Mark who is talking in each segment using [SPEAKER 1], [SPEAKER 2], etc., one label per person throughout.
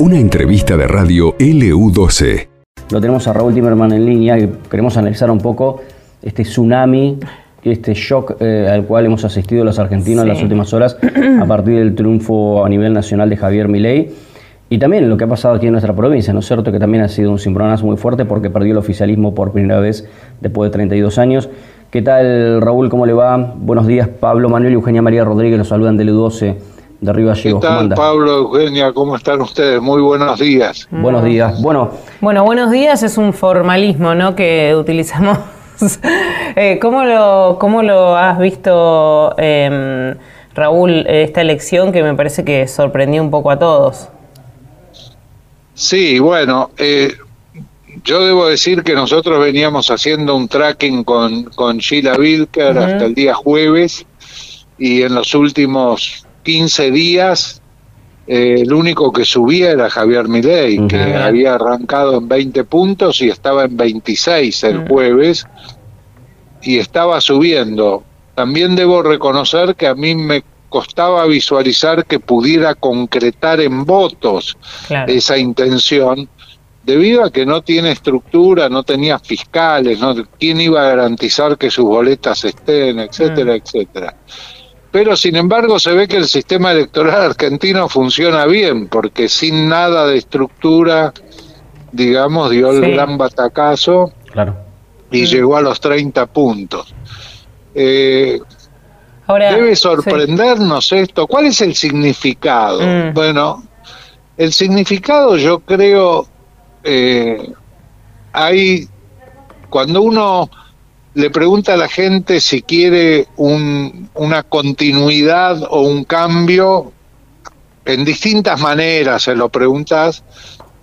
[SPEAKER 1] Una entrevista de radio LU12.
[SPEAKER 2] Lo tenemos a Raúl Timerman en línea y queremos analizar un poco este tsunami, este shock eh, al cual hemos asistido los argentinos en las últimas horas a partir del triunfo a nivel nacional de Javier Milei. Y también lo que ha pasado aquí en nuestra provincia, ¿no es cierto? Que también ha sido un cimbronazo muy fuerte porque perdió el oficialismo por primera vez después de 32 años. ¿Qué tal, Raúl? ¿Cómo le va? Buenos días, Pablo Manuel y Eugenia María Rodríguez, los saludan del U12 de Río Gallegos.
[SPEAKER 3] ¿Qué tal, Pablo, Eugenia? ¿Cómo están ustedes? Muy buenos días.
[SPEAKER 2] Buenos días. Bueno,
[SPEAKER 4] bueno, buenos días es un formalismo, ¿no? Que utilizamos. Eh, ¿cómo, lo, ¿Cómo lo has visto, em, Raúl, esta elección que me parece que sorprendió un poco a todos?
[SPEAKER 3] Sí, bueno, eh, yo debo decir que nosotros veníamos haciendo un tracking con, con Sheila Wilker hasta el día jueves y en los últimos 15 días eh, el único que subía era Javier Milei, que había arrancado en 20 puntos y estaba en 26 el jueves y estaba subiendo. También debo reconocer que a mí me costaba visualizar que pudiera concretar en votos esa intención, debido a que no tiene estructura, no tenía fiscales, no, quién iba a garantizar que sus boletas estén, etcétera, etcétera. Pero sin embargo se ve que el sistema electoral argentino funciona bien, porque sin nada de estructura, digamos, dio el gran batacazo y llegó a los 30 puntos. Eh, Debe sorprendernos esto. ¿Cuál es el significado? Mm. Bueno, el significado yo creo eh, hay cuando uno le pregunta a la gente si quiere una continuidad o un cambio, en distintas maneras se lo preguntas,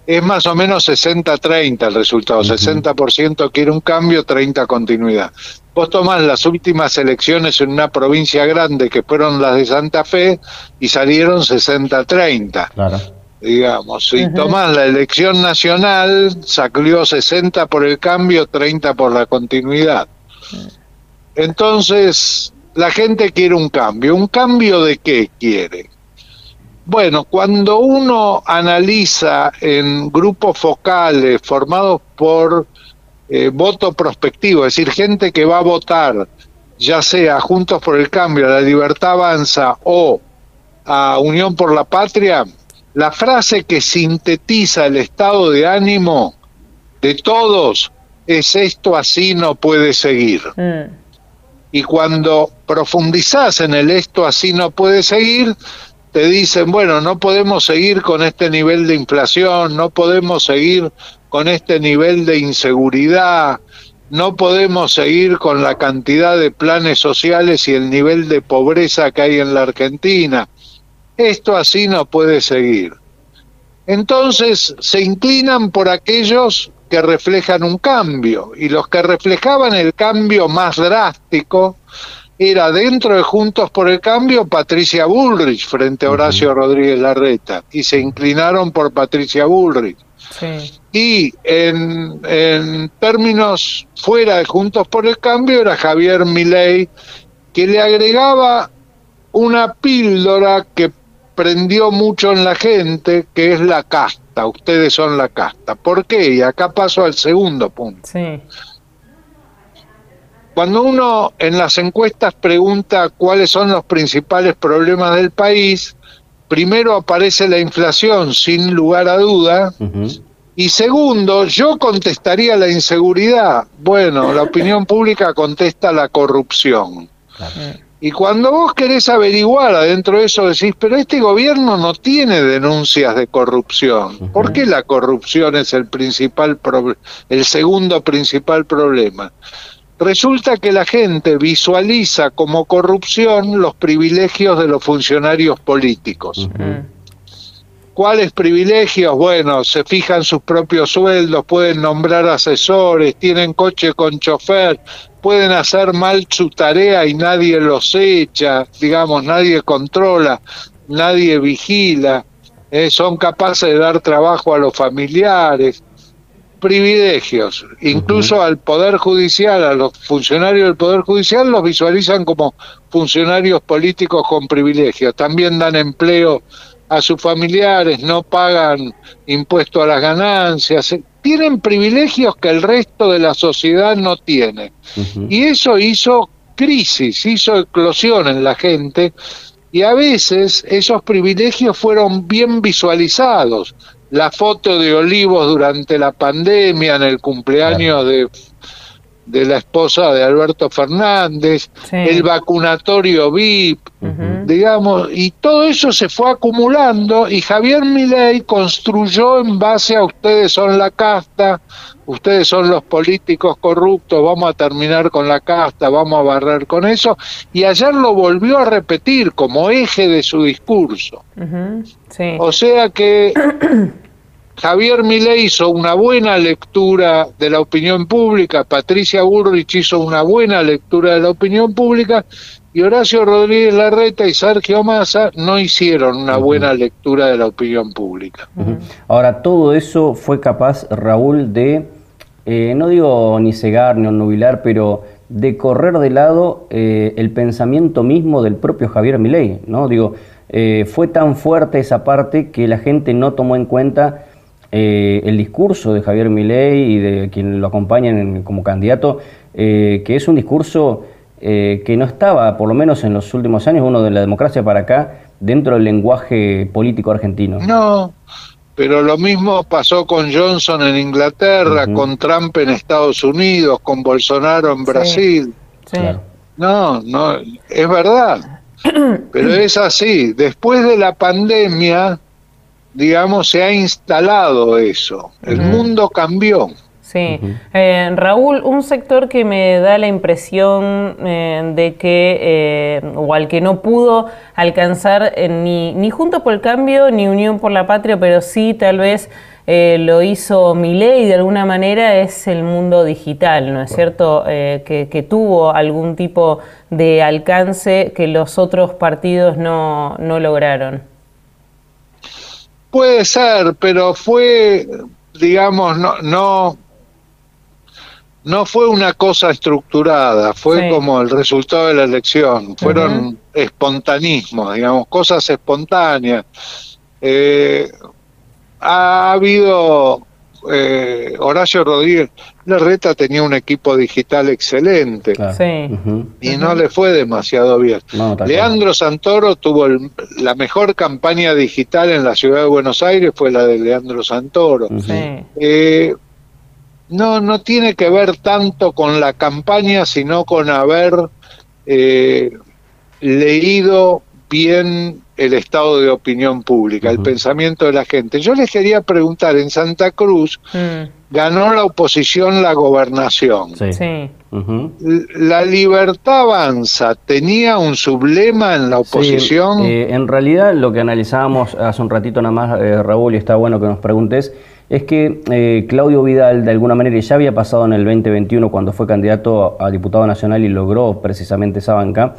[SPEAKER 3] es más o menos 60-30 el resultado, 60% quiere un cambio, 30 continuidad. Vos tomás las últimas elecciones en una provincia grande que fueron las de Santa Fe y salieron 60-30. Claro. Digamos, si tomás la elección nacional, salió 60 por el cambio, 30 por la continuidad. Entonces, la gente quiere un cambio. ¿Un cambio de qué quiere? Bueno, cuando uno analiza en grupos focales formados por eh, voto prospectivo, es decir, gente que va a votar, ya sea Juntos por el Cambio, La Libertad Avanza o a Unión por la Patria, la frase que sintetiza el estado de ánimo de todos es esto así no puede seguir. Mm. Y cuando profundizás en el esto así no puede seguir, te dicen, bueno, no podemos seguir con este nivel de inflación, no podemos seguir con este nivel de inseguridad, no podemos seguir con la cantidad de planes sociales y el nivel de pobreza que hay en la Argentina. Esto así no puede seguir. Entonces se inclinan por aquellos que reflejan un cambio y los que reflejaban el cambio más drástico era dentro de Juntos por el Cambio Patricia Bullrich frente a Horacio Rodríguez Larreta y se inclinaron por Patricia Bullrich. Y en, en, términos fuera de Juntos por el Cambio era Javier Milei que le agregaba una píldora que prendió mucho en la gente, que es la casta. Ustedes son la casta. ¿Por qué? Y acá paso al segundo punto. Cuando uno en las encuestas pregunta cuáles son los principales problemas del país, primero aparece la inflación, sin lugar a duda, y segundo, yo contestaría la inseguridad. Bueno, la opinión pública contesta la corrupción. Y cuando vos querés averiguar adentro de eso, decís, pero este gobierno no tiene denuncias de corrupción. ¿Por qué la corrupción es el principal el segundo principal problema? Resulta que la gente visualiza como corrupción los privilegios de los funcionarios políticos. ¿Cuáles privilegios? Bueno, se fijan sus propios sueldos, pueden nombrar asesores, tienen coche con chofer, pueden hacer mal su tarea y nadie los echa, digamos, nadie controla, nadie vigila, eh, son capaces de dar trabajo a los familiares, privilegios, incluso al Poder Judicial, a los funcionarios del Poder Judicial los visualizan como funcionarios políticos con privilegios, también dan empleo a sus familiares, no pagan impuesto a las ganancias, tienen privilegios que el resto de la sociedad no tiene. Y eso hizo crisis, hizo eclosión en la gente y a veces esos privilegios fueron bien visualizados. La foto de Olivos durante la pandemia, en el cumpleaños de de la esposa de Alberto Fernández, el vacunatorio VIP, digamos, y todo eso se fue acumulando y Javier Milei construyó en base a ustedes son la casta, ustedes son los políticos corruptos, vamos a terminar con la casta, vamos a barrer con eso, y ayer lo volvió a repetir como eje de su discurso. O sea que Javier Milei hizo una buena lectura de la opinión pública, Patricia Burrich hizo una buena lectura de la opinión pública y Horacio Rodríguez Larreta y Sergio Massa no hicieron una buena lectura de la opinión pública.
[SPEAKER 2] Ahora, todo eso fue capaz, Raúl, de, eh, no digo ni cegar ni nubilar, pero de correr de lado eh, el pensamiento mismo del propio Javier Milei, ¿no? Digo, eh, fue tan fuerte esa parte que la gente no tomó en cuenta eh, el discurso de Javier Milei y de quien lo acompañan como candidato, eh, que es un discurso eh, que no estaba, por lo menos en los últimos años, uno de la democracia para acá, dentro del lenguaje político argentino.
[SPEAKER 3] No, pero lo mismo pasó con Johnson en Inglaterra, con Trump en Estados Unidos, con Bolsonaro en Brasil. No, no, es verdad. Pero es así. Después de la pandemia, digamos, se ha instalado eso. El mundo cambió.
[SPEAKER 4] Sí. Eh, Raúl, un sector que me da la impresión eh, de que, eh, o al que no pudo alcanzar ni, ni Junto por el Cambio ni Unión por la Patria, pero sí tal vez lo hizo Milei de alguna manera, es el mundo digital, ¿no es cierto? Que, que, tuvo algún tipo de alcance que los otros partidos no, no lograron.
[SPEAKER 3] Puede ser, pero fue, digamos, no, no, no fue una cosa estructurada, fue como el resultado de la elección, fueron espontanismos, digamos, cosas espontáneas. Eh, ha habido eh, Horacio Rodríguez Larreta tenía un equipo digital excelente y no le fue demasiado bien. Leandro Santoro tuvo la mejor campaña digital en la ciudad de Buenos Aires, fue la de Leandro Santoro. Eh, no, no tiene que ver tanto con la campaña, sino con haber eh, leído bien el estado de opinión pública, el pensamiento de la gente. Yo les quería preguntar, en Santa Cruz mm. ganó la oposición la gobernación. Sí. La libertad avanza, ¿tenía un sublema en la oposición?
[SPEAKER 2] Eh, en realidad lo que analizábamos hace un ratito nada más, eh, Raúl, y está bueno que nos preguntes, es que eh, Claudio Vidal de alguna manera ya había pasado en el 2021 cuando fue candidato a diputado nacional y logró precisamente esa banca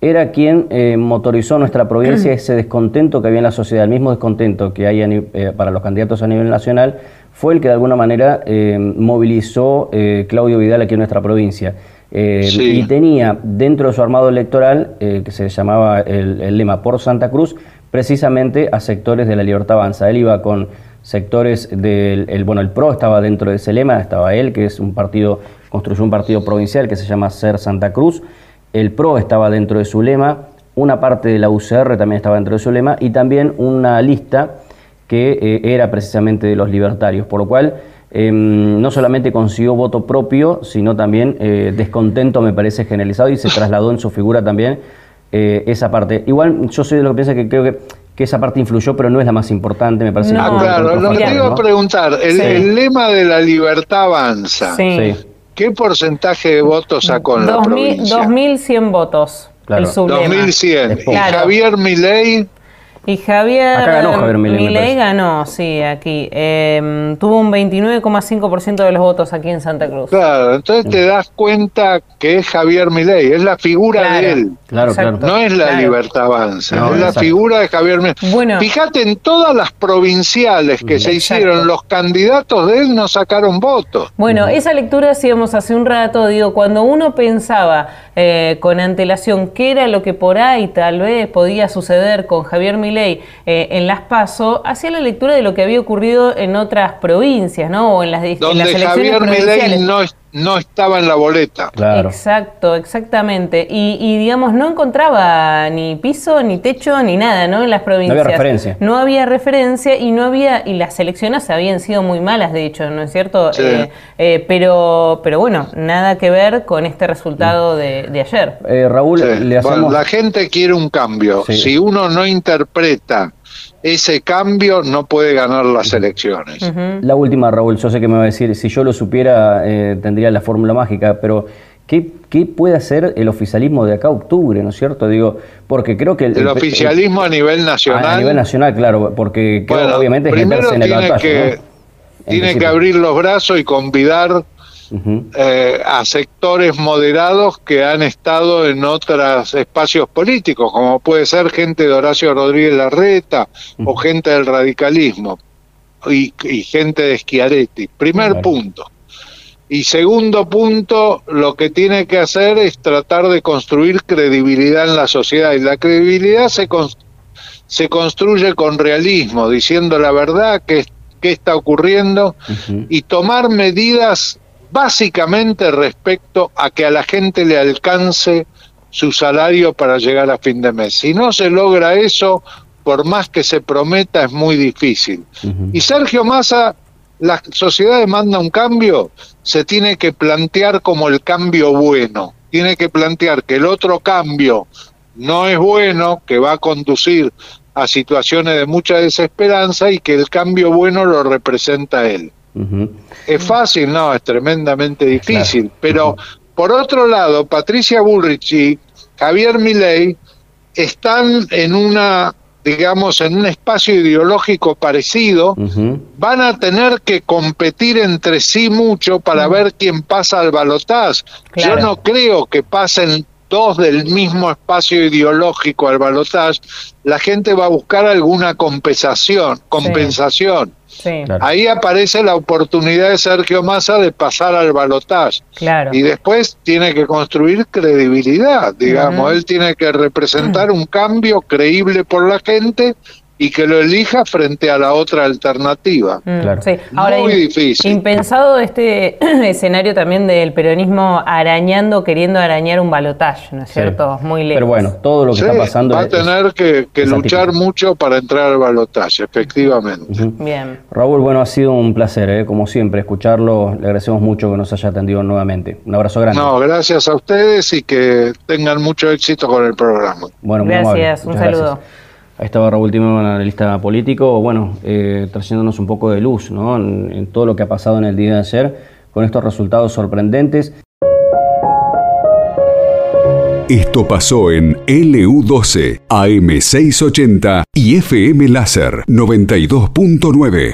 [SPEAKER 2] era quien eh, motorizó nuestra provincia ese descontento que había en la sociedad, el mismo descontento que hay eh, para los candidatos a nivel nacional, fue el que de alguna manera movilizó Claudio Vidal aquí en nuestra provincia. Y tenía dentro de su armado electoral, que se llamaba el, lema por Santa Cruz, precisamente a sectores de la Libertad Avanza. Él iba con sectores del, el, bueno, el PRO estaba dentro de ese lema, estaba él, que es un partido, construyó un partido provincial que se llama Ser Santa Cruz, el PRO estaba dentro de su lema, una parte de la UCR también estaba dentro de su lema y también una lista que eh, era precisamente de los libertarios, por lo cual em, no solamente consiguió voto propio, sino también eh, descontento, me parece, generalizado y se trasladó en su figura también eh, esa parte. Igual yo soy de los que piensa que creo que, que, esa parte influyó, pero no es la más importante, me parece.
[SPEAKER 3] Ah, claro, lo que te iba a preguntar, el, lema de la libertad avanza. Sí. ¿Qué porcentaje de votos sacó en la provincia?
[SPEAKER 4] 2.100 votos.
[SPEAKER 3] Claro. 2.100. ¿Y Javier Milei?
[SPEAKER 4] Y Javier
[SPEAKER 2] Acá ganó Javier Milei, me
[SPEAKER 4] Milei
[SPEAKER 2] parece.
[SPEAKER 4] ganó, sí, aquí. Eh, tuvo un 29,5% de los votos aquí en Santa Cruz.
[SPEAKER 3] Claro, entonces te das cuenta que es Javier Milei, es la figura
[SPEAKER 4] Claro.
[SPEAKER 3] de él.
[SPEAKER 2] Claro,
[SPEAKER 4] Exacto.
[SPEAKER 2] claro.
[SPEAKER 3] No es la
[SPEAKER 4] Claro.
[SPEAKER 3] libertad avanza,
[SPEAKER 2] No,
[SPEAKER 3] es la
[SPEAKER 2] exacto.
[SPEAKER 3] figura de Javier Milei.
[SPEAKER 4] Bueno.
[SPEAKER 3] Fíjate en todas las provinciales que se hicieron, los candidatos de él no sacaron votos.
[SPEAKER 4] Bueno, esa lectura hacíamos hace un rato, digo, cuando uno pensaba eh, con antelación qué era lo que por ahí tal vez podía suceder con Javier Milei eh, en Las PASO, hacía la lectura de lo que había ocurrido en otras provincias, ¿no? O en las, en las
[SPEAKER 3] Donde
[SPEAKER 4] elecciones
[SPEAKER 3] Javier
[SPEAKER 4] provinciales.
[SPEAKER 3] Milei no, no estaba en la boleta.
[SPEAKER 2] Claro.
[SPEAKER 4] Exacto, exactamente. Y, y, digamos, no encontraba ni piso, ni techo, ni nada, ¿no? En las provincias.
[SPEAKER 2] referencia.
[SPEAKER 4] No había referencia y no había, y las elecciones habían sido muy malas, de hecho, ¿no es cierto?
[SPEAKER 3] Sí.
[SPEAKER 4] Eh, eh, pero, pero bueno, nada que ver con este resultado de, de ayer.
[SPEAKER 2] Eh, Raúl,
[SPEAKER 3] Sí.
[SPEAKER 2] le
[SPEAKER 3] Bueno,
[SPEAKER 2] hacemos...
[SPEAKER 3] la gente quiere un cambio.
[SPEAKER 2] Sí.
[SPEAKER 3] Si uno no interpreta ese cambio, no puede ganar las elecciones.
[SPEAKER 2] La última, Raúl, yo sé que me va a decir, si yo lo supiera, eh, tendría la fórmula mágica, pero ¿qué, ¿qué puede hacer el oficialismo de acá a octubre, no es cierto? Digo, porque creo que...
[SPEAKER 3] El oficialismo a nivel nacional.
[SPEAKER 2] a nivel nacional, claro, porque creo,
[SPEAKER 3] bueno,
[SPEAKER 2] obviamente es
[SPEAKER 3] primero
[SPEAKER 2] meterse en el
[SPEAKER 3] tiene
[SPEAKER 2] balotaje,
[SPEAKER 3] que,
[SPEAKER 2] ¿no? En
[SPEAKER 3] tiene que abrir los brazos y convidar Eh, a sectores moderados que han estado en otros espacios políticos, como puede ser gente de Horacio Rodríguez Larreta o gente del radicalismo y, y gente de Schiaretti. Primer
[SPEAKER 2] Claro.
[SPEAKER 3] punto. Y segundo punto, lo que tiene que hacer es tratar de construir credibilidad en la sociedad. Y la credibilidad se, se construye con realismo, diciendo la verdad, qué, qué está ocurriendo, y tomar medidas básicamente respecto a que a la gente le alcance su salario para llegar a fin de mes. Si no se logra eso, por más que se prometa, es muy difícil. Y Sergio Massa, la sociedad demanda un cambio, se tiene que plantear como el cambio bueno, tiene que plantear que el otro cambio no es bueno, que va a conducir a situaciones de mucha desesperanza y que el cambio bueno lo representa él. ¿Es fácil? No, es tremendamente difícil. Pero por otro lado, Patricia Bullrich y Javier Milei están en una, digamos, en un espacio ideológico parecido. Van a tener que competir entre sí mucho para ver quién pasa al.
[SPEAKER 4] Claro.
[SPEAKER 3] Yo no creo que pasen dos del mismo espacio ideológico al balotaje. La gente va a buscar alguna compensación, compensación.
[SPEAKER 4] Sí,
[SPEAKER 2] Claro.
[SPEAKER 3] Ahí aparece la oportunidad de Sergio Massa de pasar al balotaje.
[SPEAKER 4] claro.
[SPEAKER 3] Y después tiene que construir credibilidad, digamos. Él tiene que representar un cambio creíble por la gente y que lo elija frente a la otra alternativa.
[SPEAKER 4] Mm,
[SPEAKER 2] Claro.
[SPEAKER 4] sí. Ahora,
[SPEAKER 3] Muy difícil.
[SPEAKER 4] Impensado este escenario también del peronismo arañando, queriendo arañar un balotaje, ¿no es
[SPEAKER 2] Sí.
[SPEAKER 4] cierto? Muy lejos.
[SPEAKER 2] Pero bueno, todo lo que
[SPEAKER 3] Sí,
[SPEAKER 2] está pasando
[SPEAKER 3] va a
[SPEAKER 2] es-
[SPEAKER 3] tener que, que
[SPEAKER 2] es
[SPEAKER 3] luchar mucho para entrar al balotaje, efectivamente.
[SPEAKER 4] Bien.
[SPEAKER 2] Raúl, bueno, ha sido un placer, ¿eh? como siempre, escucharlo. Le agradecemos mucho que nos haya atendido nuevamente. Un abrazo grande.
[SPEAKER 3] No, gracias a ustedes y que tengan mucho éxito con el programa.
[SPEAKER 2] Bueno, muy
[SPEAKER 4] Gracias,
[SPEAKER 2] amable.
[SPEAKER 4] un
[SPEAKER 2] Muchas
[SPEAKER 4] saludo.
[SPEAKER 2] gracias. Ahí estaba Raúl Timerman, analista político, bueno, eh, trayéndonos un poco de luz ¿no? en, en todo lo que ha pasado en el día de ayer, con estos resultados sorprendentes.
[SPEAKER 1] Esto pasó en LU12, AM680 y FM Láser 92.9.